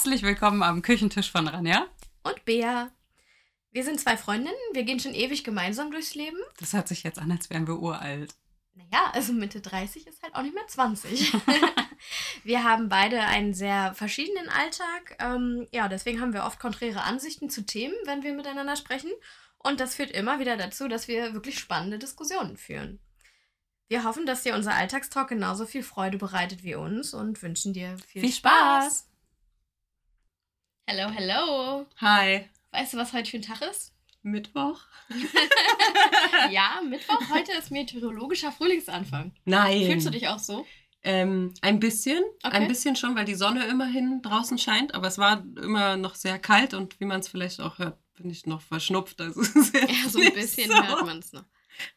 Herzlich willkommen am Küchentisch von Ranja. Und Bea. Wir sind zwei Freundinnen, wir gehen schon ewig gemeinsam durchs Leben. Das hört sich jetzt an, als wären wir uralt. Naja, also Mitte 30 ist halt auch nicht mehr 20. wir haben beide einen sehr verschiedenen Alltag. Ähm, ja, deswegen haben wir oft konträre Ansichten zu Themen, wenn wir miteinander sprechen. Und das führt immer wieder dazu, dass wir wirklich spannende Diskussionen führen. Wir hoffen, dass dir unser Alltagstalk genauso viel Freude bereitet wie uns und wünschen dir viel, Viel Spaß. Spaß. Hello, hello. Hi. Weißt du, was heute für ein Tag ist? Mittwoch? ja, Mittwoch. Heute ist meteorologischer Frühlingsanfang. Nein. Fühlst du dich auch so? Ähm, ein bisschen, Okay. ein bisschen schon, weil die Sonne immerhin draußen scheint, aber es war immer noch sehr kalt und wie man es vielleicht auch hört, bin ich noch verschnupft. Also Ja, so ein bisschen so. hört man es noch.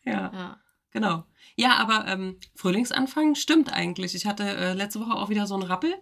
Ja, Ja. genau. Ja, aber ähm, Frühlingsanfang stimmt eigentlich. Ich hatte äh, letzte Woche auch wieder so einen Rappel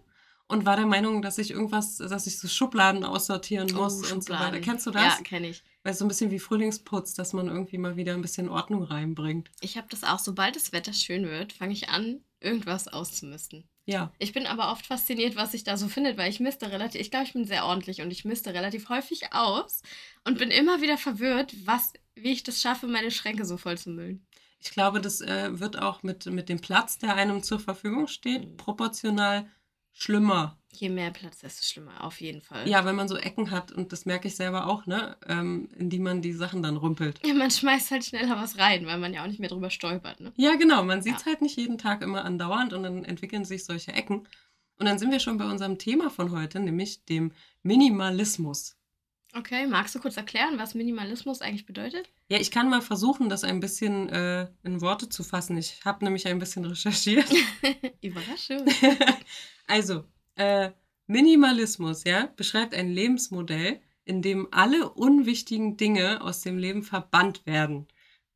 und war der Meinung, dass ich irgendwas, dass ich so Schubladen aussortieren muss und so weiter. Oh, Schubladen. Kennst du das? Ja, kenne ich. Weil es so ein bisschen wie Frühlingsputz, dass man irgendwie mal wieder ein bisschen Ordnung reinbringt. Ich habe das auch, sobald das Wetter schön wird, fange ich an, irgendwas auszumisten. Ja. Ich bin aber oft fasziniert, was ich da so findet, weil ich misste relativ, ich glaube, ich bin sehr ordentlich und ich misste relativ häufig aus und bin immer wieder verwirrt, was, wie ich das schaffe, meine Schränke so voll zu müllen. Ich glaube, das äh, wird auch mit, mit dem Platz, der einem zur Verfügung steht, proportional schlimmer. Je mehr Platz, desto schlimmer, auf jeden Fall. Ja, wenn man so Ecken hat, und das merke ich selber auch, ne, ähm, in die man die Sachen dann rümpelt. Ja, man schmeißt halt schneller was rein, weil man ja auch nicht mehr drüber stolpert, ne? Ja, genau, man sieht es Ja. halt nicht jeden Tag immer andauernd und dann entwickeln sich solche Ecken. Und dann sind wir schon bei unserem Thema von heute, nämlich dem Minimalismus. Okay, magst du kurz erklären, was Minimalismus eigentlich bedeutet? Ja, ich kann mal versuchen, das ein bisschen äh, in Worte zu fassen. Ich habe nämlich ein bisschen recherchiert. Überraschung. also, äh, Minimalismus, ja, beschreibt ein Lebensmodell, in dem alle unwichtigen Dinge aus dem Leben verbannt werden.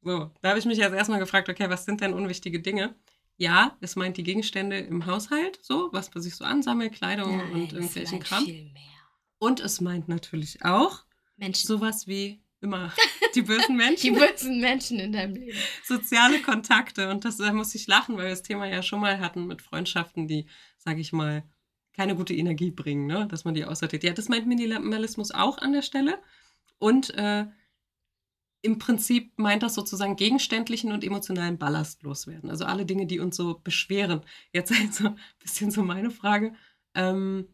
So, da habe ich mich jetzt erstmal gefragt, okay, was sind denn unwichtige Dinge? Ja, es meint die Gegenstände im Haushalt, so, was man sich so ansammelt, Kleidung Nein, und irgendwelchen Kram. viel mehr. Und es meint natürlich auch Menschen. sowas wie immer die bösen Die Menschen, bösen Menschen in deinem Leben. soziale Kontakte. Und das da muss ich lachen, weil wir das Thema ja schon mal hatten mit Freundschaften, die, sage ich mal, keine gute Energie bringen, ne? dass man die aussortiert. Ja, das meint Minimalismus auch an der Stelle. Und äh, im Prinzip meint das sozusagen gegenständlichen und emotionalen Ballast loswerden. Also alle Dinge, die uns so beschweren. Jetzt also ein bisschen so meine Frage. Ähm,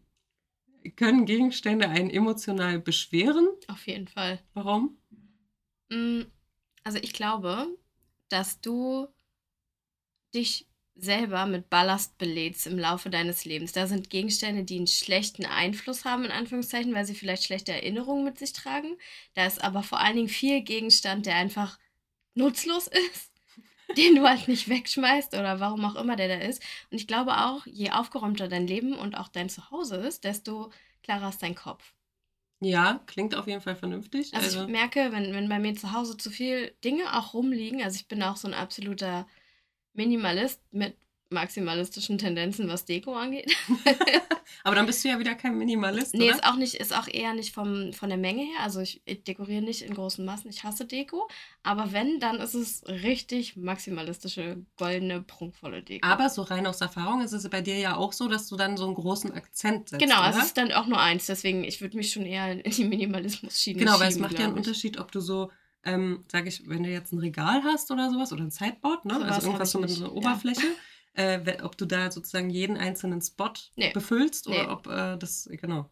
können Gegenstände einen emotional beschweren? Auf jeden Fall. Warum? Mm, Also ich glaube, dass du dich selber mit Ballast belädst im Laufe deines Lebens. Da sind Gegenstände, die einen schlechten Einfluss haben, in Anführungszeichen, weil sie vielleicht schlechte Erinnerungen mit sich tragen. Da ist aber vor allen Dingen viel Gegenstand, der einfach nutzlos ist, den du halt nicht wegschmeißt oder warum auch immer der da ist. Und ich glaube auch, je aufgeräumter dein Leben und auch dein Zuhause ist, desto klarer ist dein Kopf. Ja, klingt auf jeden Fall vernünftig. Also, ich merke, wenn, wenn bei mir zu Hause zu viel Dinge auch rumliegen, also ich bin auch so ein absoluter Minimalist mit maximalistischen Tendenzen, was Deko angeht. aber dann bist du ja wieder kein Minimalist, nee, oder? ist auch nicht, ist auch eher nicht vom, von der Menge her. Also ich, dekoriere nicht in großen Massen, ich hasse Deko. Aber wenn, dann ist es richtig maximalistische, goldene, prunkvolle Deko. Aber so rein aus Erfahrung ist es bei dir ja auch so, dass du dann so einen großen Akzent setzt. genau, oder? es ist dann auch nur eins, deswegen, ich würde mich schon eher in die Minimalismus-Schiene Genau, weil es schieben, macht ja einen. Unterschied, ob du so, ähm, sag ich, wenn du jetzt ein Regal hast oder sowas oder ein Sideboard, ne? Sowas also irgendwas so mit so einer ja. Äh, ob du da sozusagen jeden einzelnen Spot Nee. befüllst Nee. oder ob äh, das, genau.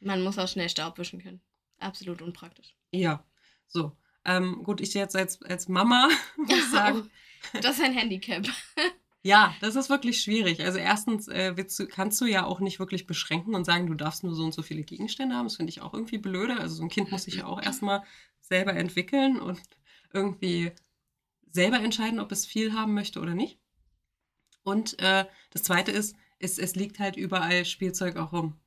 Man muss auch schnell Staub wischen können. Absolut unpraktisch. Ja, so. Ähm, gut, ich jetzt als, als Mama muss sagen, Das ist ein Handicap. Ja, das ist wirklich schwierig. Also erstens äh, du, kannst du ja auch nicht wirklich beschränken und sagen, du darfst nur so und so viele Gegenstände haben. Das finde ich auch irgendwie blöde. Also so ein Kind muss sich ja auch erstmal selber entwickeln und irgendwie selber entscheiden, ob es viel haben möchte oder nicht. Und äh, das Zweite ist, es, es liegt halt überall Spielzeug auch rum.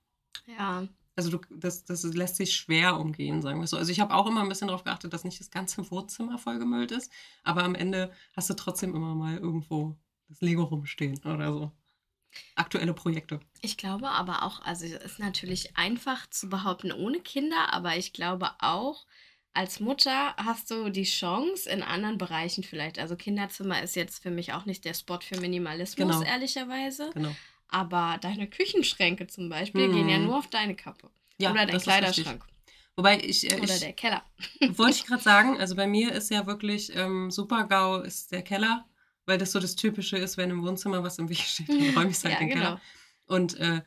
Ja. Also du, das, das lässt sich schwer umgehen, sagen wir so. Also ich habe auch immer ein bisschen darauf geachtet, dass nicht das ganze Wohnzimmer vollgemüllt ist, aber am Ende hast du trotzdem immer mal irgendwo das Lego rumstehen oder so. Aktuelle Projekte. Ich glaube aber auch, also es ist natürlich einfach zu behaupten ohne Kinder, aber ich glaube auch, als Mutter hast du die Chance in anderen Bereichen vielleicht. Also Kinderzimmer ist jetzt für mich auch nicht der Spot für Minimalismus, Genau. ehrlicherweise. Genau. Aber deine Küchenschränke zum Beispiel gehen ja Hm. nur auf deine Kappe. Ja, Oder dein. Kleiderschrank. Wobei ich, äh, Oder ich der Keller. wollte ich gerade sagen, also bei mir ist ja wirklich ähm, Super-GAU ist der Keller, weil das so das Typische ist, wenn im Wohnzimmer was im Weg steht, dann räume ich es halt Ja, in den genau. Keller. Und äh,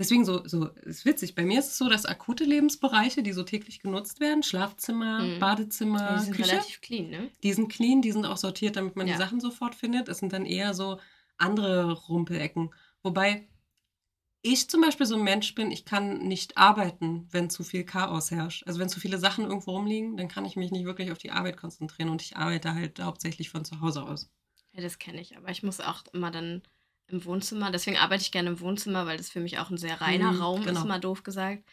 deswegen so, so ist witzig. Bei mir ist es so, dass akute Lebensbereiche, die so täglich genutzt werden, Schlafzimmer, Mhm. Badezimmer, Die sind Küche, relativ clean, ne? die sind clean, die sind auch sortiert, damit man Ja. die Sachen sofort findet. Es sind dann eher so andere Rumpelecken. Wobei ich zum Beispiel so ein Mensch bin, ich kann nicht arbeiten, wenn zu viel Chaos herrscht. Also wenn zu viele Sachen irgendwo rumliegen, dann kann ich mich nicht wirklich auf die Arbeit konzentrieren und ich arbeite halt hauptsächlich von zu Hause aus. Ja, das kenne ich. Aber ich muss auch immer dann im Wohnzimmer, deswegen arbeite ich gerne im Wohnzimmer, weil das für mich auch ein sehr reiner Mhm, Raum genau. ist, mal doof gesagt.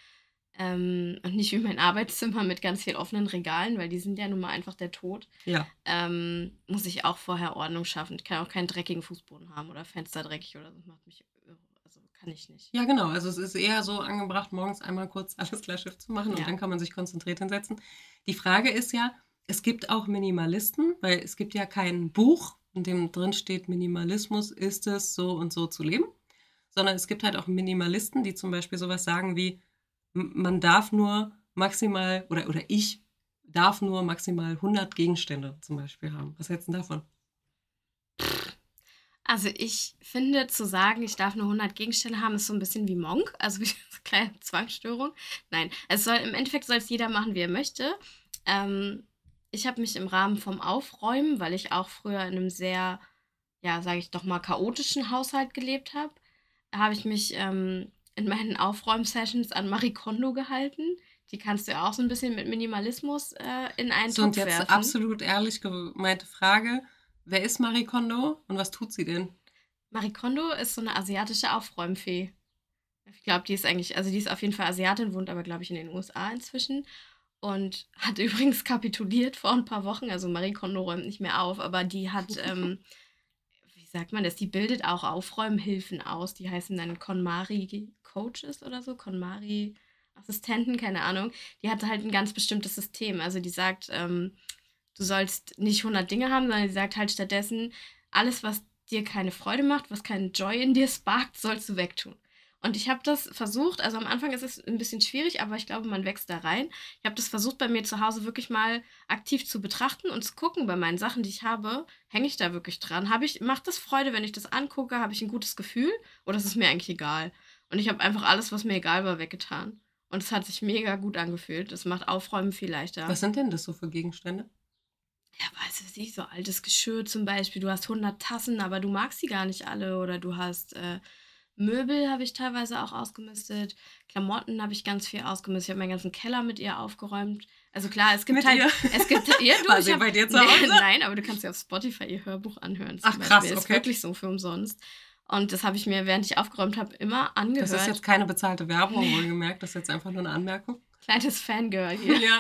Ähm, und nicht wie mein Arbeitszimmer mit ganz viel offenen Regalen, weil die sind ja nun mal einfach der Tod. Ja. Ähm, muss ich auch vorher Ordnung schaffen. Ich kann auch keinen dreckigen Fußboden haben oder Fenster dreckig oder so. Das macht mich irre. Also kann ich nicht. Ja, genau. Also es ist eher so angebracht, morgens einmal kurz alles klar Schiff zu machen und Ja. dann kann man sich konzentriert hinsetzen. Die Frage ist ja, es gibt auch Minimalisten, weil es gibt ja kein Buch, in dem drin steht, Minimalismus ist es, so und so zu leben, sondern es gibt halt auch Minimalisten, die zum Beispiel sowas sagen wie, man darf nur maximal, oder, oder ich darf nur maximal 100 Gegenstände zum Beispiel haben. Was hältst du davon? Also ich finde, zu sagen, ich darf nur 100 Gegenstände haben, ist so ein bisschen wie Monk, also wie eine kleine Zwangsstörung. Nein, es soll, im Endeffekt soll es jeder machen, wie er möchte. Ähm, ich habe mich im Rahmen vom Aufräumen, weil ich auch früher in einem sehr, ja, sage ich doch mal, chaotischen Haushalt gelebt habe, habe ich mich ähm, in meinen Aufräumsessions an Marie Kondo gehalten. Die kannst du ja auch so ein bisschen mit Minimalismus äh, in einen So, und Topf jetzt werfen. absolut ehrlich gemeinte Frage, wer ist Marie Kondo und was tut sie denn? Marie Kondo ist so eine asiatische Aufräumfee. Ich glaube, die ist eigentlich, also die ist auf jeden Fall Asiatin, wohnt aber, glaube ich, in den USA inzwischen. Und hat übrigens kapituliert vor ein paar Wochen. Also Marie Kondo räumt nicht mehr auf, aber die hat, ähm, wie sagt man das, die bildet auch Aufräumhilfen aus. Die heißen dann KonMari Coaches oder so, KonMari Assistenten, keine Ahnung. Die hat halt ein ganz bestimmtes System. Also die sagt, ähm, du sollst nicht 100 Dinge haben, sondern die sagt halt stattdessen, alles, was dir keine Freude macht, was keinen Joy in dir sparkt, sollst du wegtun. Und ich habe das versucht, also am Anfang ist es ein bisschen schwierig, aber ich glaube, man wächst da rein. Ich habe das versucht, bei mir zu Hause wirklich mal aktiv zu betrachten und zu gucken, bei meinen Sachen, die ich habe, hänge ich da wirklich dran? Habe ich, macht das Freude, wenn ich das angucke? Habe ich ein gutes Gefühl? Oder ist es mir eigentlich egal? Und ich habe einfach alles, was mir egal war, weggetan. Und es hat sich mega gut angefühlt. Das macht Aufräumen viel leichter. Was sind denn das so für Gegenstände? Ja, weißt du, wie so altes Geschirr zum Beispiel. Du hast 100 Tassen, aber du magst sie gar nicht alle. Oder du hast äh, Möbel, habe ich teilweise auch ausgemistet. Klamotten habe ich ganz viel ausgemistet. Ich habe meinen ganzen Keller mit ihr aufgeräumt. Also klar, es gibt Mit halt. ihr? Es gibt, ja, du, War ich hab, bei dir zu Nee, Hause? Nein, aber du kannst ja auf Spotify ihr Hörbuch anhören. Ach, krass, Beispiel. Ist okay. wirklich so für umsonst. Und das habe ich mir, während ich aufgeräumt habe, immer angehört. Das ist jetzt keine bezahlte Werbung, Nee. wohlgemerkt. Das ist jetzt einfach nur eine Anmerkung. Kleines Fangirl hier. Ja.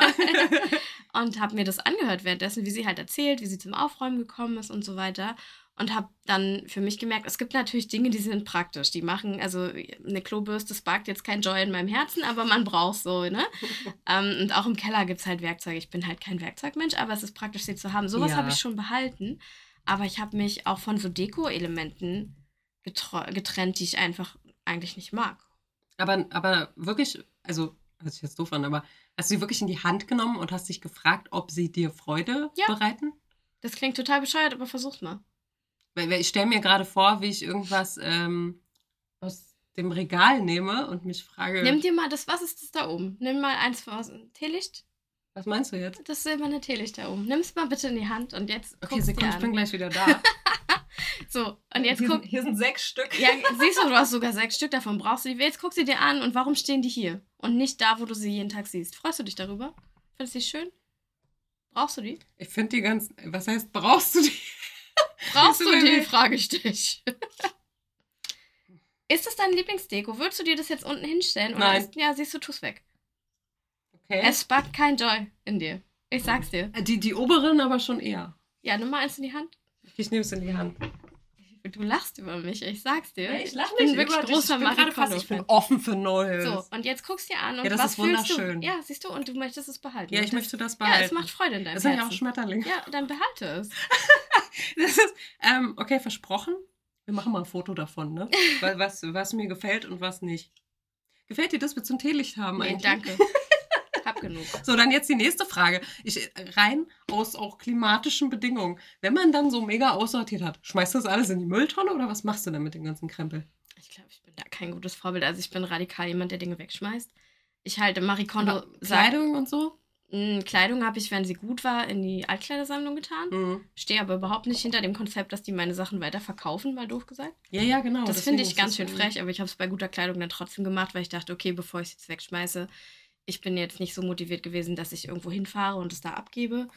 und habe mir das angehört währenddessen, wie sie halt erzählt, wie sie zum Aufräumen gekommen ist und so weiter. Und habe dann für mich gemerkt, es gibt natürlich Dinge, die sind praktisch. Die machen, also eine Klobürste sparkt jetzt kein Joy in meinem Herzen, aber man braucht so, ne? ähm, und auch im Keller gibt es halt Werkzeuge. Ich bin halt kein Werkzeugmensch, aber es ist praktisch, sie zu haben. Sowas Ja. habe ich schon behalten. Aber ich habe mich auch von so Deko-Elementen getrennt, die ich einfach eigentlich nicht mag. aber, aber wirklich, also, hört sich jetzt doof an, aber hast du sie wirklich in die Hand genommen und hast dich gefragt, ob sie dir Freude Ja. bereiten? Das klingt total bescheuert, aber versuch's mal. Ich stelle mir gerade vor, wie ich irgendwas ähm, aus dem Regal nehme und mich frage, Nimm dir mal das, was ist das da oben? Nimm mal eins aus dem Teelicht. was meinst du jetzt? Das silberne Teelicht da oben. Nimm es mal bitte in die Hand und jetzt Okay, Sekunde, ich bin gleich wieder da. So, und jetzt hier, guck. sind, hier sind sechs Stück. Ja, siehst du, du hast sogar sechs Stück davon. Brauchst du die? Jetzt guck sie dir an und warum stehen die hier? Und nicht da, wo du sie jeden Tag siehst. Freust du dich darüber? Findest du die schön? Brauchst du die? Ich finde die ganz, was heißt, brauchst du die? Brauchst du du, die, Baby? frage ich dich. Ist das dein Lieblingsdeko? Würdest du dir das jetzt unten hinstellen? Oder Nein. Ist, ja, siehst du, tu's weg. Okay. Es sparkt kein Joy in dir. Ich sag's dir. die, die oberen aber schon eher. Ja, nimm mal eins in die Hand. Ich nehme es in die Hand. Du lachst über mich, ich sag's dir. lach bin wirklich großer ich bin fast, ich bin offen für Neues. So, und jetzt guckst dir an und Ja, das was ist fühlst wunderschön. du? Ja, siehst du, und du möchtest es behalten. Ja, ich das, möchte das Ja, behalten. es macht Freude in deinem das sind ja auch Herzen. Schmetterlinge. Ja, dann behalte es. Das ist, ähm, okay, versprochen. Wir machen mal ein Foto davon, ne? Weil was, was mir gefällt und was nicht. Gefällt dir, dass wir zum Teelicht haben Nee, eigentlich? danke. Hab genug. So, dann jetzt die nächste Frage. Ich, rein aus auch klimatischen Bedingungen. Wenn man dann so mega aussortiert hat, schmeißt du das alles in die Mülltonne oder was machst du dann mit dem ganzen Krempel? Ich glaube, ich bin da kein gutes Vorbild. Also ich bin radikal jemand, der Dinge wegschmeißt. Ich halte Marie Kondo Kleidung und so? Mh, Kleidung habe ich, wenn sie gut war, in die Altkleidersammlung getan. Mhm. Stehe aber überhaupt nicht hinter dem Konzept, dass die meine Sachen weiter verkaufen, mal doof gesagt. Ja, ja, genau. das finde ich ganz schön frech, aber ich habe es bei guter Kleidung dann trotzdem gemacht, weil ich dachte, okay, bevor ich es jetzt wegschmeiße, ich bin jetzt nicht so motiviert gewesen, dass ich irgendwo hinfahre und es da abgebe.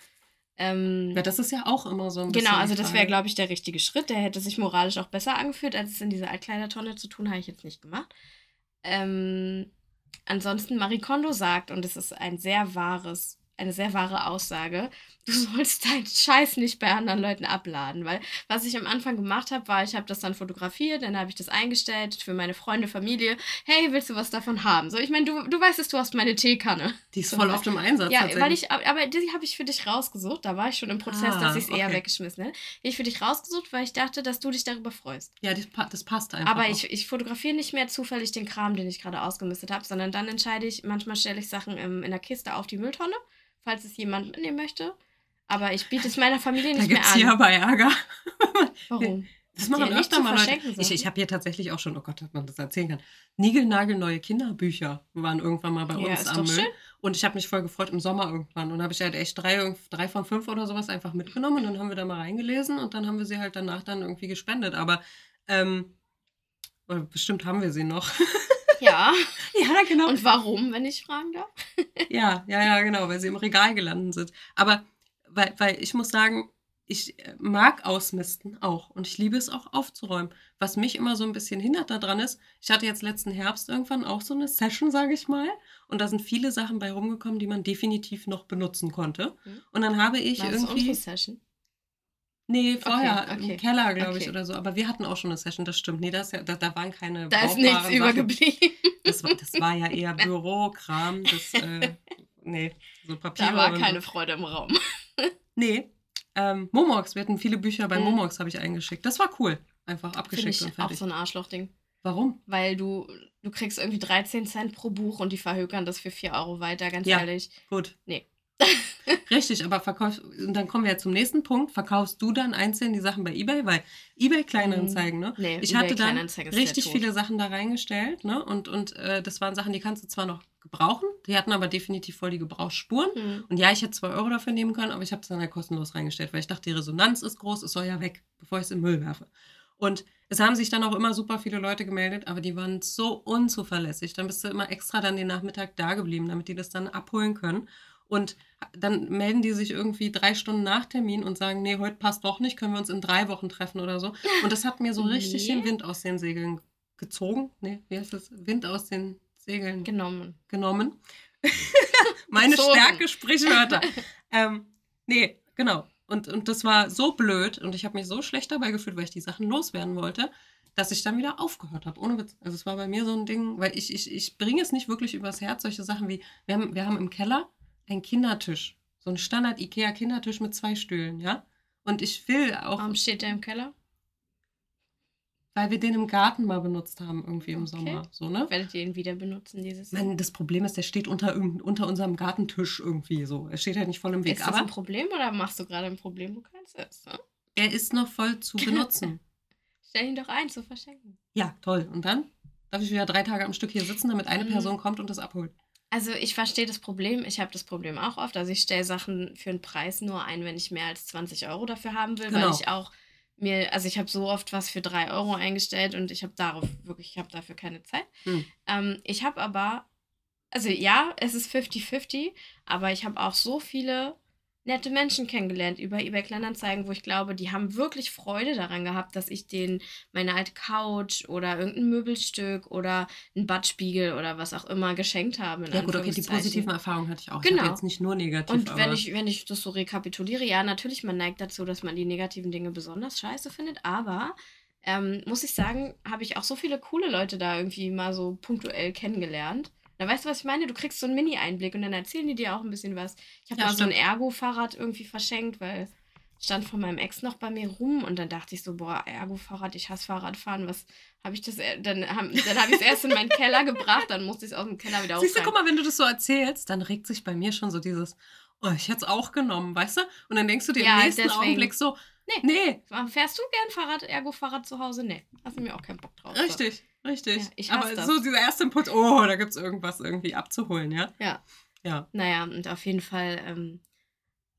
Ähm, Ja, das ist ja auch immer so ein bisschen. Genau, also das wäre, glaube ich, der richtige Schritt. Der hätte sich moralisch auch besser angefühlt, als es in dieser Altkleidertonne zu tun, habe ich jetzt nicht gemacht. Ähm, ansonsten, Marie Kondo sagt, und es ist ein sehr wahres, eine sehr wahre Aussage, du sollst deinen Scheiß nicht bei anderen Leuten abladen, weil was ich am Anfang gemacht habe, war, ich habe das dann fotografiert, dann habe ich das eingestellt für meine Freunde, Familie. Hey, willst du was davon haben? So, ich meine, du, du weißt es, du hast meine Teekanne. Die ist So, voll weil- auf dem Einsatz. Ja, weil ich, aber die habe ich für dich rausgesucht. Da war ich schon im Prozess, Ah, dass ich es eher okay. weggeschmissen hätte. Die Ich für dich rausgesucht, weil ich dachte, dass du dich darüber freust. Ja, das, das passt einfach. Aber auch. ich, ich fotografiere nicht mehr zufällig den Kram, den ich gerade ausgemistet habe, sondern dann entscheide ich, manchmal stelle ich Sachen im, in der Kiste auf die Mülltonne, falls es jemand mitnehmen möchte. Aber ich biete es meiner Familie Da nicht gibt mehr es hier an. aber Ärger. Warum? Das machen nicht öfter mal Leute. verschenken Ich, ich habe hier tatsächlich auch schon, oh Gott, dass man das erzählen kann. Niegelnagelneue Kinderbücher waren irgendwann mal bei Ja, uns am Müll. schön. Und ich habe mich voll gefreut im Sommer irgendwann. Und habe ich halt echt drei, drei von fünf oder sowas einfach mitgenommen. Und dann haben wir da mal reingelesen und dann haben wir sie halt danach dann irgendwie gespendet. Aber ähm, bestimmt haben wir sie noch. Ja. ja, genau. Und warum, wenn ich fragen darf? Ja, ja, ja, genau, weil sie im Regal gelandet sind. Aber weil, weil ich muss sagen, ich äh, mag ausmisten auch und ich liebe es auch aufzuräumen. Was mich immer so ein bisschen hindert daran ist, ich hatte jetzt letzten Herbst irgendwann auch so eine Session, sage ich mal, und da sind viele Sachen bei rumgekommen, die man definitiv noch benutzen konnte. Mhm. Und dann habe ich War irgendwie. unsere Session? Nee, vorher okay. im Keller, glaube ich, Okay. oder so. Aber wir hatten auch schon eine Session, das stimmt. Nee, das, ja, da, da waren keine. Da ist nichts Sachen. übergeblieben. Das war, das war ja eher Bürokram. Das, äh, nee, so Papiere. Da war und so. keine Freude im Raum. Nee. Ähm, Momox, wir hatten viele Bücher bei Mhm. Momox, habe ich eingeschickt. Das war cool. Einfach abgeschickt ich und auch fertig. so ein Arschlochding. Warum? Weil du, du kriegst irgendwie 13 Cent pro Buch und die verhökern das für 4 Euro weiter, ganz Ja. ehrlich. Gut. Nee. Richtig, aber verkaufst, und dann kommen wir ja zum nächsten Punkt. Verkaufst du dann einzeln die Sachen bei Ebay? Weil Ebay Kleinanzeigen, ne? Nee, Ich eBay hatte dann richtig viele Sachen da reingestellt, ne? Und, und äh, das waren Sachen, die kannst du zwar noch gebrauchen, die hatten aber definitiv voll die Gebrauchsspuren. Hm. Und ja, ich hätte 2 Euro dafür nehmen können, aber ich habe es dann halt kostenlos reingestellt, weil ich dachte, die Resonanz ist groß, es soll ja weg, bevor ich es in Müll werfe. Und es haben sich dann auch immer super viele Leute gemeldet, aber die waren so unzuverlässig. Dann bist du immer extra dann den Nachmittag da geblieben, damit die das dann abholen können. Und dann melden die sich irgendwie drei Stunden nach Termin und sagen, nee, heute passt doch nicht, können wir uns in drei Wochen treffen oder so. Und das hat mir so richtig Nee. den Wind aus den Segeln gezogen. Nee, wie heißt das? Wind aus den Segeln Genommen. genommen. Meine Gezogen. Stärke, Sprichwörter. ähm, nee, genau. Und, und das war so blöd und ich habe mich so schlecht dabei gefühlt, weil ich die Sachen loswerden wollte, dass ich dann wieder aufgehört habe. Ohne Witz. Also es war bei mir so ein Ding, weil ich, ich, ich bringe es nicht wirklich übers Herz, solche Sachen wie, wir haben, wir haben im Keller einen Kindertisch. So einen Standard-IKEA-Kindertisch mit zwei Stühlen, ja. Und ich will auch, Warum steht der im Keller? weil wir den im Garten mal benutzt haben, irgendwie im Okay. Sommer. So, ne? Werdet ihr ihn wieder benutzen dieses Jahr? Mann, das Problem ist, der steht unter, unter unserem Gartentisch irgendwie so. Er steht halt nicht voll im Weg. Ist das aber ein Problem oder machst du gerade ein Problem, wo keins ist? Ne? er ist noch voll zu benutzen. Stell ihn doch ein zu verschenken. ja, toll. Und dann darf ich wieder drei Tage am Stück hier sitzen, damit eine Mhm. Person kommt und das abholt. Also ich verstehe das Problem. Ich habe das Problem auch oft. Also ich stelle Sachen für einen Preis nur ein, wenn ich mehr als 20 Euro dafür haben will, weil Genau. ich auch mir, also ich habe so oft was für 3 Euro eingestellt und ich habe darauf wirklich, ich habe dafür keine Zeit. Hm. Ähm, ich habe aber, also ja, es ist 50-50, aber ich habe auch so viele nette Menschen kennengelernt über eBay Kleinanzeigen, wo ich glaube, die haben wirklich Freude daran gehabt, dass ich denen meine alte Couch oder irgendein Möbelstück oder ein Badspiegel oder was auch immer geschenkt habe. Ja gut, okay, die positiven Erfahrungen hatte ich auch. Ich Genau. hatte jetzt nicht nur negativ, Und wenn ich, wenn ich das so rekapituliere, ja, natürlich, man neigt dazu, dass man die negativen Dinge besonders scheiße findet, aber ähm, muss ich sagen, habe ich auch so viele coole Leute da irgendwie mal so punktuell kennengelernt. Da weißt du, was ich meine? Du kriegst so einen Mini-Einblick und dann erzählen die dir auch ein bisschen was. Ich habe Ja, mal so ein. Ergo-Fahrrad irgendwie verschenkt, weil stand von meinem Ex noch bei mir rum und dann dachte ich so, boah, Ergo-Fahrrad, ich hasse Fahrradfahren, was habe ich das, dann, dann habe ich es erst in meinen Keller gebracht, dann musste ich es aus dem Keller wieder Siehst du, guck mal, wenn du das so erzählst, dann regt sich bei mir schon so dieses, oh, ich hätte es auch genommen, weißt du? Und dann denkst du dir ja, im nächsten deswegen. Augenblick so, nee. nee. Fährst du gern Fahrrad, Ergo-Fahrrad zu Hause? Nee, hast du mir auch keinen Bock drauf. Richtig, richtig. Ja, ich Aber das. so dieser erste Input, oh, da gibt es irgendwas irgendwie abzuholen, ja? Ja. Ja. Naja, und auf jeden Fall ähm,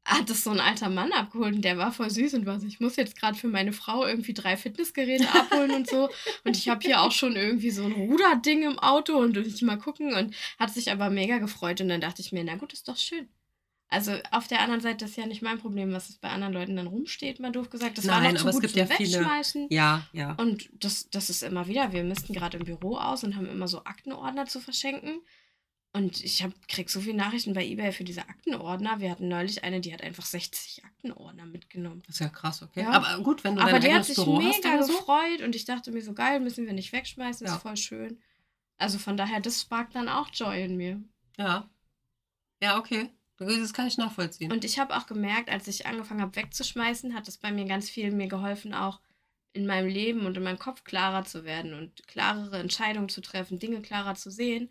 hat das so ein alter Mann abgeholt und der war voll süß und war so, ich muss jetzt gerade für meine Frau irgendwie drei Fitnessgeräte abholen und so. Und ich habe hier auch schon irgendwie so ein Ruderding im Auto und ich mal gucken und hat sich aber mega gefreut. Und dann dachte ich mir, na gut, ist doch schön. Also auf der anderen Seite, das ist ja nicht mein Problem, was es bei anderen Leuten dann rumsteht, mal doof gesagt. Das Nein, war noch zu aber gut es gibt ja Wegschmeißen. Viele. Ja, ja. Und das, das ist immer wieder, wir müssten gerade im Büro aus und haben immer so Aktenordner zu verschenken. Und ich hab, krieg so viele Nachrichten bei eBay für diese Aktenordner. Wir hatten neulich eine, die hat einfach 60 Aktenordner mitgenommen. Das ist ja krass, okay. Ja. Aber gut, wenn du Aber die hat sich Büro mega so? gefreut und ich dachte mir so, geil, müssen wir nicht wegschmeißen, ja. ist voll schön. Also von daher, das sparkt dann auch Joy in mir. Ja. Ja, okay. Das kann ich nachvollziehen. Und ich habe auch gemerkt, als ich angefangen habe wegzuschmeißen, hat das bei mir ganz viel mir geholfen, auch in meinem Leben und in meinem Kopf klarer zu werden und klarere Entscheidungen zu treffen, Dinge klarer zu sehen.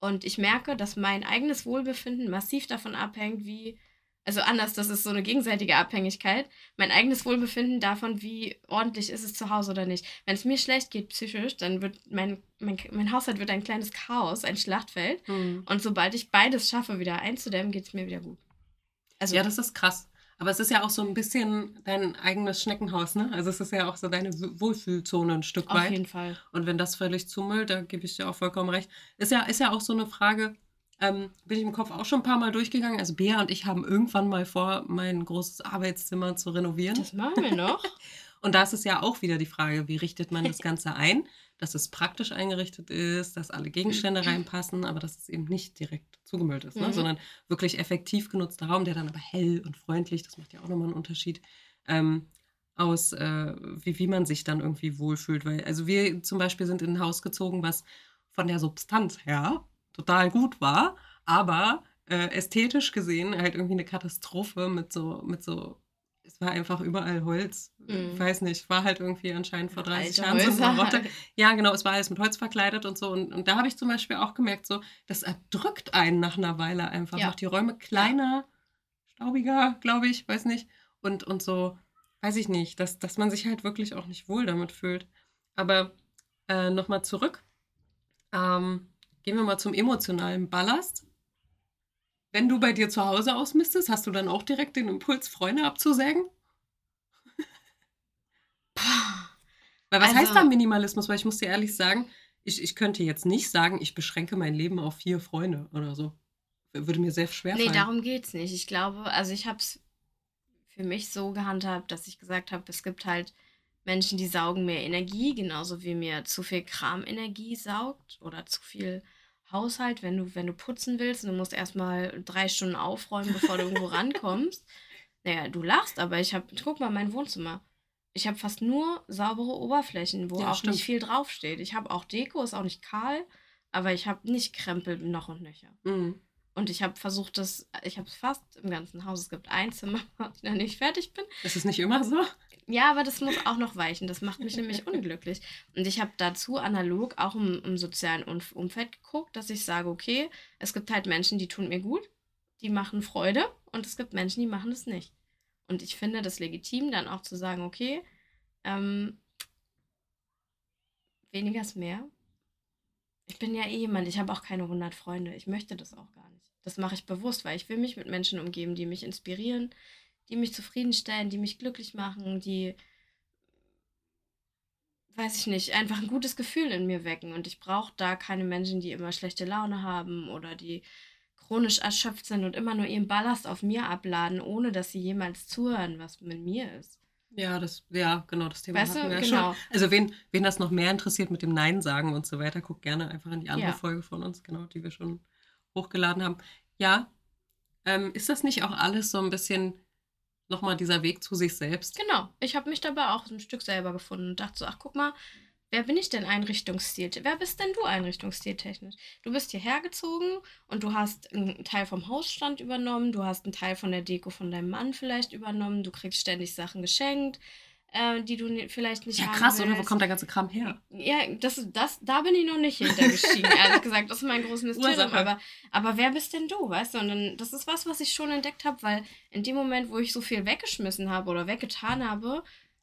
Und ich merke, dass mein eigenes Wohlbefinden massiv davon abhängt, wie, also anders, das ist so eine gegenseitige Abhängigkeit, mein eigenes Wohlbefinden davon, wie ordentlich ist es zu Hause oder nicht. Wenn es mir schlecht geht psychisch, dann wird mein, mein, mein Haushalt wird ein kleines Chaos, ein Schlachtfeld. Mhm. Und sobald ich beides schaffe, wieder einzudämmen, geht es mir wieder gut. Also, ja, das ist krass. Aber es ist ja auch so ein bisschen dein eigenes Schneckenhaus, ne? Also es ist ja auch so deine Wohlfühlzone ein Stück weit. Auf jeden Fall. Und wenn das völlig zumüllt, da gebe ich dir auch vollkommen recht. Ist ja, ist ja auch so eine Frage, ähm, bin ich im Kopf auch schon ein paar Mal durchgegangen. Also Bea und ich haben irgendwann mal vor, mein großes Arbeitszimmer zu renovieren. Das machen wir noch. und da ist es ja auch wieder die Frage, wie richtet man das Ganze ein? dass es praktisch eingerichtet ist, dass alle Gegenstände reinpassen, aber dass es eben nicht direkt zugemüllt ist, ne? Mhm. sondern wirklich effektiv genutzter Raum, der dann aber hell und freundlich, das macht ja auch nochmal einen Unterschied, ähm, aus, äh, wie, wie man sich dann irgendwie wohlfühlt. Weil, also wir zum Beispiel sind in ein Haus gezogen, was von der Substanz her total gut war, aber äh, ästhetisch gesehen halt irgendwie eine Katastrophe mit so, mit so es war einfach überall Holz. Mhm. Ich weiß nicht, war halt irgendwie anscheinend vor 30 Alte Jahren so eine Rotte. Ja, genau, es war alles mit Holz verkleidet und so. Und, und da habe ich zum Beispiel auch gemerkt, so, das erdrückt einen nach einer Weile einfach. Ja. Macht die Räume kleiner, staubiger, glaube ich, weiß nicht. Und, und so, weiß ich nicht, dass, dass man sich halt wirklich auch nicht wohl damit fühlt. Aber äh, nochmal zurück. Ähm, gehen wir mal zum emotionalen Ballast. Wenn du bei dir zu Hause ausmistest, hast du dann auch direkt den Impuls, Freunde abzusägen? Weil was also, heißt da Minimalismus? Weil ich muss dir ehrlich sagen, ich, ich könnte jetzt nicht sagen, ich beschränke mein Leben auf vier Freunde oder so. Würde mir sehr schwer fallen. Nee, darum geht es nicht. Ich glaube, also ich habe es für mich so gehandhabt, dass ich gesagt habe, es gibt halt Menschen, die saugen mehr Energie, genauso wie mir zu viel Kramenergie saugt oder zu viel Haushalt, wenn du, wenn du putzen willst und du musst erstmal drei Stunden aufräumen, bevor du irgendwo rankommst. Naja, du lachst, aber ich habe, guck mal, mein Wohnzimmer. Ich habe fast nur saubere Oberflächen, wo ja, auch stimmt. nicht viel draufsteht. Ich habe auch Deko, ist auch nicht kahl, aber ich habe nicht Krempel noch und nöcher. Mhm. Und ich habe versucht, das, ich habe es fast im ganzen Haus. Es gibt ein Zimmer, wo ich noch nicht fertig bin. Ist es nicht immer so? Ja, aber das muss auch noch weichen. Das macht mich nämlich unglücklich. Und ich habe dazu analog auch im, im sozialen Umfeld geguckt, dass ich sage, okay, es gibt halt Menschen, die tun mir gut, die machen Freude und es gibt Menschen, die machen es nicht. Und ich finde das legitim, dann auch zu sagen, okay, ähm, weniger ist mehr. Ich bin ja eh jemand, ich habe auch keine 100 Freunde. Ich möchte das auch gar nicht. Das mache ich bewusst, weil ich will mich mit Menschen umgeben, die mich inspirieren, die mich zufriedenstellen, die mich glücklich machen, die, weiß ich nicht, einfach ein gutes Gefühl in mir wecken. Und ich brauche da keine Menschen, die immer schlechte Laune haben oder die chronisch erschöpft sind und immer nur ihren Ballast auf mir abladen, ohne dass sie jemals zuhören, was mit mir ist. Ja, das, ja, genau, das Thema weißt hatten wir genau. schon. Also wen, wen das noch mehr interessiert mit dem Nein sagen und so weiter, guckt gerne einfach in die andere ja. Folge von uns, genau, die wir schon hochgeladen haben. Ja, ähm, ist das nicht auch alles so ein bisschen nochmal dieser Weg zu sich selbst. Genau. Ich habe mich dabei auch ein Stück selber gefunden und dachte so, ach guck mal, wer bin ich denn Einrichtungsstil? Wer bist denn du Einrichtungsstiltechnisch? Du bist hierher gezogen und du hast einen Teil vom Hausstand übernommen, du hast einen Teil von der Deko von deinem Mann vielleicht übernommen, du kriegst ständig Sachen geschenkt, äh, die du vielleicht nicht Ja, haben krass, oder? Wo willst. kommt der ganze Kram her? Ja, das, das, da bin ich noch nicht hintergestiegen, ehrlich gesagt. Das ist mein großes Mysterium. Aber, aber wer bist denn du, weißt du? Und dann, das ist was, was ich schon entdeckt habe, weil in dem Moment, wo ich so viel weggeschmissen habe oder weggetan habe,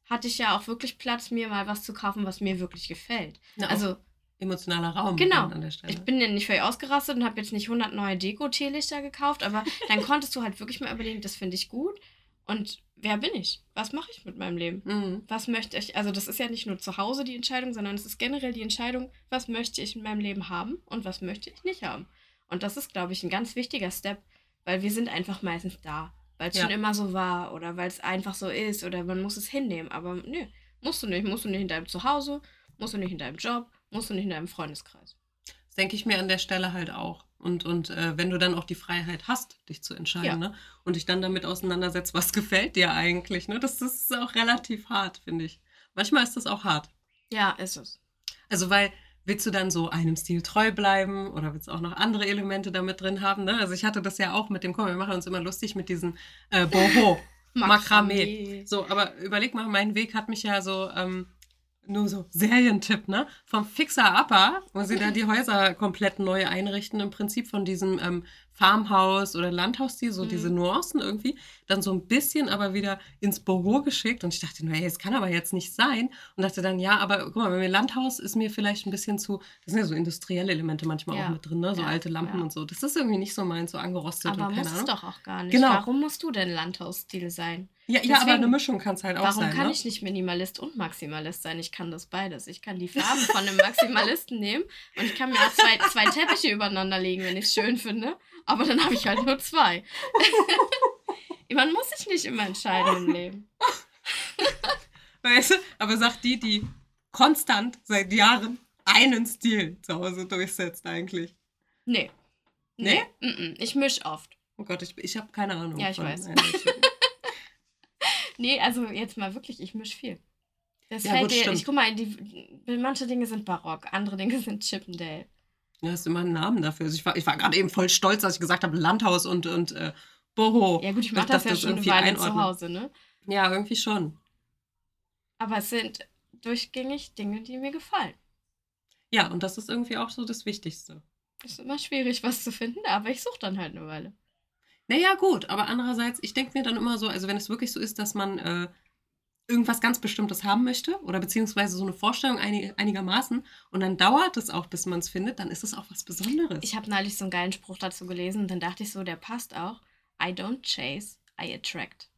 hatte ich ja auch wirklich Platz, mir mal was zu kaufen, was mir wirklich gefällt. Ja, also, emotionaler Raum Genau. an der Stelle. ich bin ja nicht völlig ausgerastet und habe jetzt nicht 100 neue Deko-Teelichter gekauft, aber dann konntest du halt wirklich mal überlegen, das finde ich gut. Und wer bin ich? Was mache ich mit meinem Leben? Mhm. was möchte ich, also das ist ja nicht nur zu Hause die Entscheidung, sondern es ist generell die Entscheidung, was möchte ich in meinem Leben haben und was möchte ich nicht haben. Und das ist, glaube ich, ein ganz wichtiger Step, weil wir sind einfach meistens da, weil es Ja. schon immer so war oder weil es einfach so ist oder man muss es hinnehmen. Aber nö, musst du nicht. Musst du nicht in deinem Zuhause, musst du nicht in deinem Job, musst du nicht in deinem Freundeskreis. Das denke ich mir an der Stelle halt auch. Und, und äh, wenn du dann auch die Freiheit hast, dich zu entscheiden, Ja. ne? Und dich dann damit auseinandersetzt, was gefällt dir eigentlich, ne? Das, das ist auch relativ hart, finde ich. Manchmal ist das auch hart. Ja, ist es. Also, weil willst du dann so einem Stil treu bleiben oder willst du auch noch andere Elemente damit drin haben, ne? Also ich hatte das ja auch mit dem, komm, wir machen uns immer lustig mit diesen äh, Boho. Makramee. So, aber überleg mal, mein Weg hat mich ja so, ähm, nur so Serientipp, ne? Vom Fixer Upper, wo sie da die Häuser komplett neu einrichten, im Prinzip von diesem ähm, Farmhaus oder Landhausstil, so Mhm. diese Nuancen irgendwie, dann so ein bisschen aber wieder ins Büro geschickt und ich dachte, naja, das kann aber jetzt nicht sein und dachte dann, ja, aber guck mal, bei mir Landhaus ist mir vielleicht ein bisschen zu, das sind ja so industrielle Elemente manchmal Ja. auch mit drin, ne? So Ja, alte Lampen ja. und so. Das ist irgendwie nicht so meins, so angerostet Aber und keine muss es Ahnung. doch auch gar nicht. Genau. Warum musst du denn Landhausstil sein? Ja, ja, aber Deswegen- eine Mischung kann es halt auch Warum sein. kann ne? ich nicht Minimalist und Maximalist sein? Ich kann das beides. Ich kann die Farben von einem Maximalisten nehmen und ich kann mir auch zwei, zwei Teppiche übereinander legen, wenn ich es schön finde. Aber dann habe ich halt nur zwei. Man muss sich nicht immer entscheiden im Leben. Weißt du? Aber sagt die, die konstant seit Jahren einen Stil zu Hause durchsetzt eigentlich. Nee. Nee? Mm-mm. Ich misch oft. Oh Gott, ich, ich habe keine Ahnung. Ja, ich weiß. Nee, also jetzt mal wirklich, ich misch viel. Das Ja, fällt gut, dir, stimmt. ich guck mal, die, manche Dinge sind barock, andere Dinge sind Chippendale. Ja, hast immer einen Namen dafür. Also ich war, ich war gerade eben voll stolz, dass ich gesagt habe, Landhaus und, und äh, Boho. Ja gut, ich mache darf das ja das schon eine Weile zu einordnen. Hause, ne? Ja, irgendwie schon. Aber es sind durchgängig Dinge, die mir gefallen. Ja, und das ist irgendwie auch so das Wichtigste. Ist immer schwierig, was zu finden, aber ich suche dann halt eine Weile. Naja, gut, aber andererseits, ich denke mir dann immer so, also wenn es wirklich so ist, dass man äh, irgendwas ganz Bestimmtes haben möchte oder beziehungsweise so eine Vorstellung einig, einigermaßen und dann dauert es auch, bis man es findet, dann ist es auch was Besonderes. Ich habe neulich so einen geilen Spruch dazu gelesen und dann dachte ich so, der passt auch. I don't chase, I attract.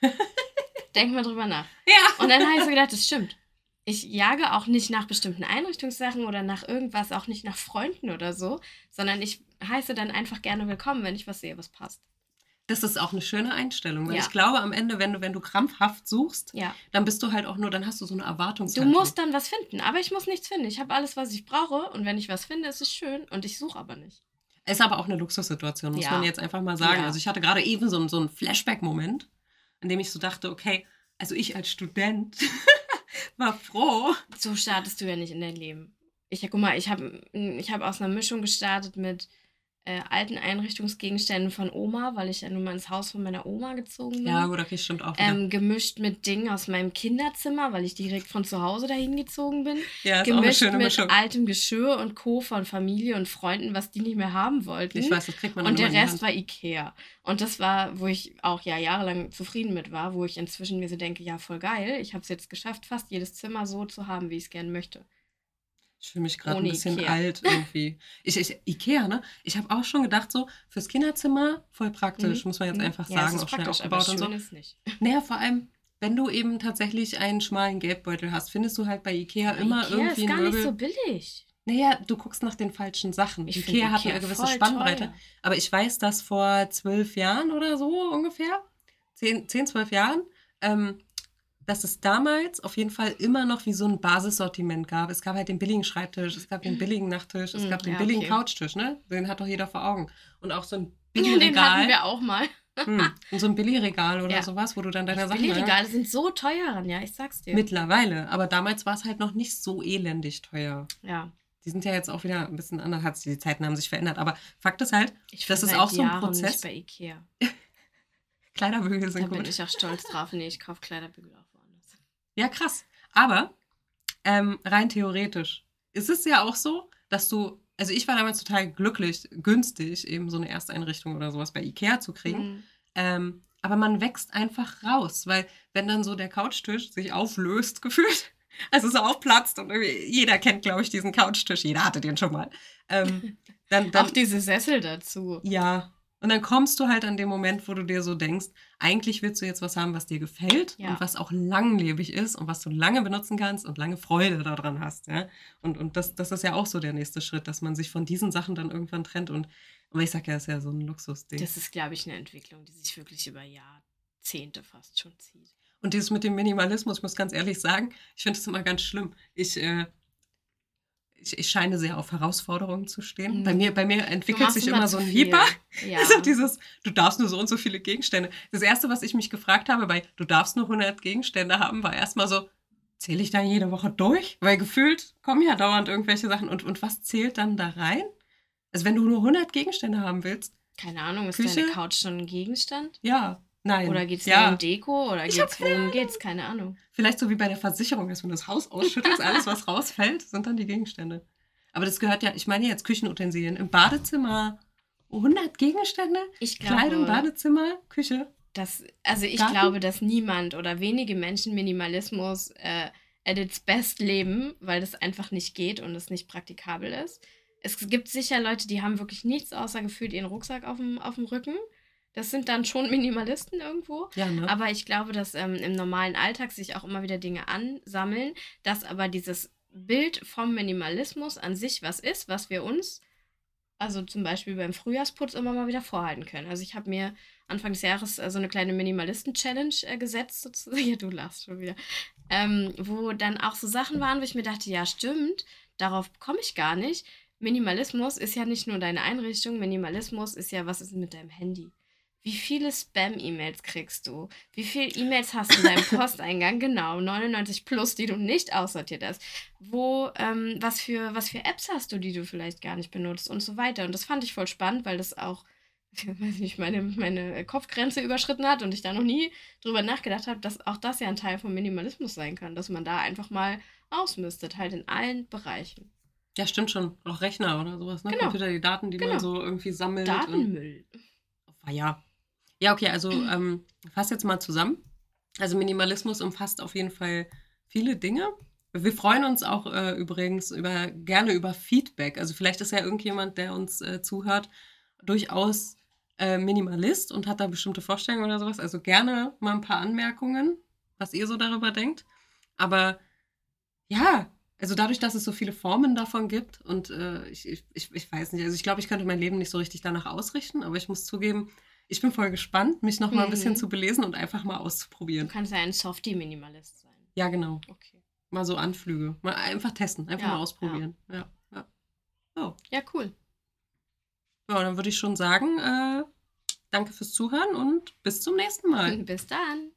Denk mal drüber nach. ja. Und dann habe ich so gedacht, das stimmt. Ich jage auch nicht nach bestimmten Einrichtungssachen oder nach irgendwas, auch nicht nach Freunden oder so, sondern ich heiße dann einfach gerne willkommen, wenn ich was sehe, was passt. Das ist auch eine schöne Einstellung, weil Ja. ich glaube, am Ende, wenn du, wenn du krampfhaft suchst, Ja. dann bist du halt auch nur, dann hast du so eine Du Erwartungshaltung. musst dann was finden, aber ich muss nichts finden. Ich habe alles, was ich brauche und wenn ich was finde, ist es schön und ich suche aber nicht. Ist aber auch eine Luxussituation, muss Ja. man jetzt einfach mal sagen. Also ich hatte gerade eben so, so einen Flashback-Moment, in dem ich so dachte, okay, also ich als Student war froh. So startest du ja nicht in dein Leben. Ich, guck mal, ich habe ich hab aus einer Mischung gestartet mit äh, alten Einrichtungsgegenständen von Oma, weil ich ja nun mal ins Haus von meiner Oma gezogen bin. Ja, gut, okay, stimmt auch ähm, gemischt mit Dingen aus meinem Kinderzimmer, weil ich direkt von zu Hause dahin gezogen bin. ja, ist auch eine gemischt mit Mischung. altem Geschirr und Co. von Familie und Freunden, was die nicht mehr haben wollten. Ich weiß, das kriegt man und der Rest war Ikea. Und das war, wo ich auch ja jahrelang zufrieden mit war, wo ich inzwischen mir so denke, ja, voll geil. Ich habe es jetzt geschafft, fast jedes Zimmer so zu haben, wie ich es gerne möchte. Ich fühle mich gerade ein bisschen Ikea. alt irgendwie. Ich, ich, Ikea, ne? Ich habe auch schon gedacht, so fürs Kinderzimmer voll praktisch, Mhm. muss man jetzt Mhm. einfach Ja, sagen, auch schnell aufgebaut und so. ist nicht. Naja, vor allem, wenn du eben tatsächlich einen schmalen Geldbeutel hast, findest du halt bei Ikea immer Ikea irgendwie ist gar nicht so billig. Naja, du guckst nach den falschen Sachen. Ich Ikea find hat eine gewisse Spannbreite. teuer. Aber ich weiß, dass vor zwölf Jahren oder so ungefähr, zehn, zehn zwölf Jahren, ähm, dass es damals auf jeden Fall immer noch wie so ein Basissortiment gab. Es gab halt den billigen Schreibtisch, es gab den billigen Nachttisch, es Mm, gab den ja, billigen okay. Couchtisch, ne? Den hat doch jeder vor Augen. Und auch so ein Ja, den hatten Billigregal. wir auch mal. Hm. In so ein Billigregal oder Ja. sowas, wo du dann deine Sachen Billigregale sind so teuer, ja, ich sag's dir. Mittlerweile. Aber damals war es halt noch nicht so elendig teuer. ja, Die sind ja jetzt auch wieder ein bisschen anders, hat die Zeiten haben sich verändert. Aber Fakt ist halt, ich Das ist auch so ein Jahren Prozess. Nicht bei Ikea. Kleiderbügel Da sind bin gut. ich auch stolz drauf. Nee, ich kaufe Kleiderbügel auch. Ja, krass. Aber ähm, rein theoretisch ist es ja auch so, dass du, also ich war damals total glücklich, günstig, eben so eine Ersteinrichtung oder sowas bei Ikea zu kriegen. Mhm. Ähm, aber man wächst einfach raus, weil wenn dann so der Couchtisch sich auflöst, gefühlt, also so aufplatzt und irgendwie, jeder kennt, glaube ich, diesen Couchtisch, jeder hatte den schon mal. Ähm, dann, dann, Auch diese Sessel dazu. ja. Und dann kommst du halt an dem Moment, wo du dir so denkst, eigentlich willst du jetzt was haben, was dir gefällt Ja. und was auch langlebig ist und was du lange benutzen kannst und lange Freude daran hast. Ja? Und, und das, das ist ja auch so der nächste Schritt, dass man sich von diesen Sachen dann irgendwann trennt. Und aber ich sag ja, das ist ja so ein Luxusding. Das ist, glaube ich, eine Entwicklung, die sich wirklich über Jahrzehnte fast schon zieht. Und dieses mit dem Minimalismus, ich muss ganz ehrlich sagen, ich finde es immer ganz schlimm. Ich, äh, ich, ich scheine sehr auf Herausforderungen zu stehen. Mhm. Bei, mir, bei mir entwickelt sich immer so ein. Hieper. Ja. Also dieses, du darfst nur so und so viele Gegenstände. Das erste, was ich mich gefragt habe, bei du darfst nur 100 Gegenstände haben, war erstmal so, zähle ich da jede Woche durch? Weil gefühlt kommen ja dauernd irgendwelche Sachen. Und, und was zählt dann da rein? Also wenn du nur 100 Gegenstände haben willst, Keine Ahnung, ist Küche? deine Couch schon ein Gegenstand? ja, nein. Oder geht es ja. nur um Deko? Oder Ich geht's, worum geht's? Keine Ahnung. Vielleicht so wie bei der Versicherung, dass wenn du das Haus ausschüttelst, alles, was rausfällt, sind dann die Gegenstände. Aber das gehört ja, ich meine jetzt Küchenutensilien. Im Badezimmer 100 Gegenstände? Ich glaube, Kleidung, Badezimmer, Küche. dass, also ich Garten? glaube, dass niemand oder wenige Menschen Minimalismus äh, at its best leben, weil das einfach nicht geht und es nicht praktikabel ist. Es gibt sicher Leute, die haben wirklich nichts außer gefühlt ihren Rucksack auf dem, auf dem Rücken. Das sind dann schon Minimalisten irgendwo. Ja, ne? Aber ich glaube, dass ähm, im normalen Alltag sich auch immer wieder Dinge ansammeln, dass aber dieses Bild vom Minimalismus an sich was ist, was wir uns, also zum Beispiel beim Frühjahrsputz, immer mal wieder vorhalten können. Also ich habe mir Anfang des Jahres äh, so eine kleine Minimalisten-Challenge äh, gesetzt, sozusagen. Ja, du lachst schon wieder. Ähm, wo dann auch so Sachen waren, wo ich mir dachte, ja, stimmt, darauf komme ich gar nicht. Minimalismus ist ja nicht nur deine Einrichtung, Minimalismus ist ja, was ist mit deinem Handy? Wie viele Spam-E-Mails kriegst du? Wie viele E-Mails hast du in deinem Posteingang? Genau, 99 plus, die du nicht aussortiert hast. Wo, ähm, was, für, was für Apps hast du, die du vielleicht gar nicht benutzt und so weiter. Und das fand ich voll spannend, weil das auch, ich weiß nicht, meine, meine Kopfgrenze überschritten hat und ich da noch nie drüber nachgedacht habe, dass auch das ja ein Teil vom Minimalismus sein kann, dass man da einfach mal ausmistet, halt in allen Bereichen. Ja, stimmt schon. Auch Rechner oder sowas, ne? Genau. Computer, die Daten, die Genau. man so irgendwie sammelt. Und, Datenmüll. Ah, ja. Ja, okay, also ähm, fass jetzt mal zusammen. Also Minimalismus umfasst auf jeden Fall viele Dinge. Wir freuen uns auch äh, übrigens über, gerne über Feedback. Also vielleicht ist ja irgendjemand, der uns äh, zuhört, durchaus äh, Minimalist und hat da bestimmte Vorstellungen oder sowas. Also gerne mal ein paar Anmerkungen, was ihr so darüber denkt. Aber ja, also dadurch, dass es so viele Formen davon gibt und äh, ich, ich, ich, ich weiß nicht, also ich glaube, ich könnte mein Leben nicht so richtig danach ausrichten, aber ich muss zugeben, ich bin voll gespannt, mich noch mal ein bisschen Mhm. zu belesen und einfach mal Du auszuprobieren. kannst ja ein Softie-Minimalist sein. Ja, genau. Okay. Mal so Anflüge. Mal einfach testen, einfach Ja, mal ausprobieren. Ja, ja. Oh. Ja, cool. Ja, dann würde ich schon sagen, äh, danke fürs Zuhören und bis zum nächsten Mal. Bis dann.